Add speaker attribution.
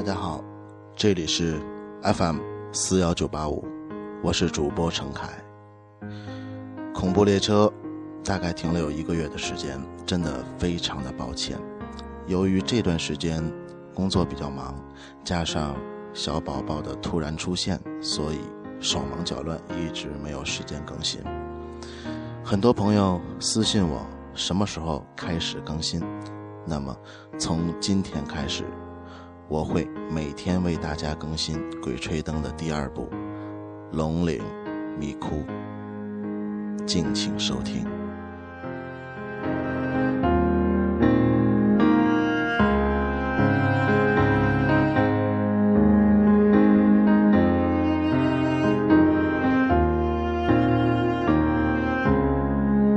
Speaker 1: 大家好这里是 FM 四幺九八五，我是主播程凯。恐怖列车大概停了有一个月的时间，真的非常的抱歉。由于这段时间工作比较忙，加上小宝宝的突然出现，所以手忙脚乱，一直没有时间更新。很多朋友私信我什么时候开始更新，那么从今天开始。我会每天为大家更新《鬼吹灯》的第二部《龙岭迷窟》，敬请收听。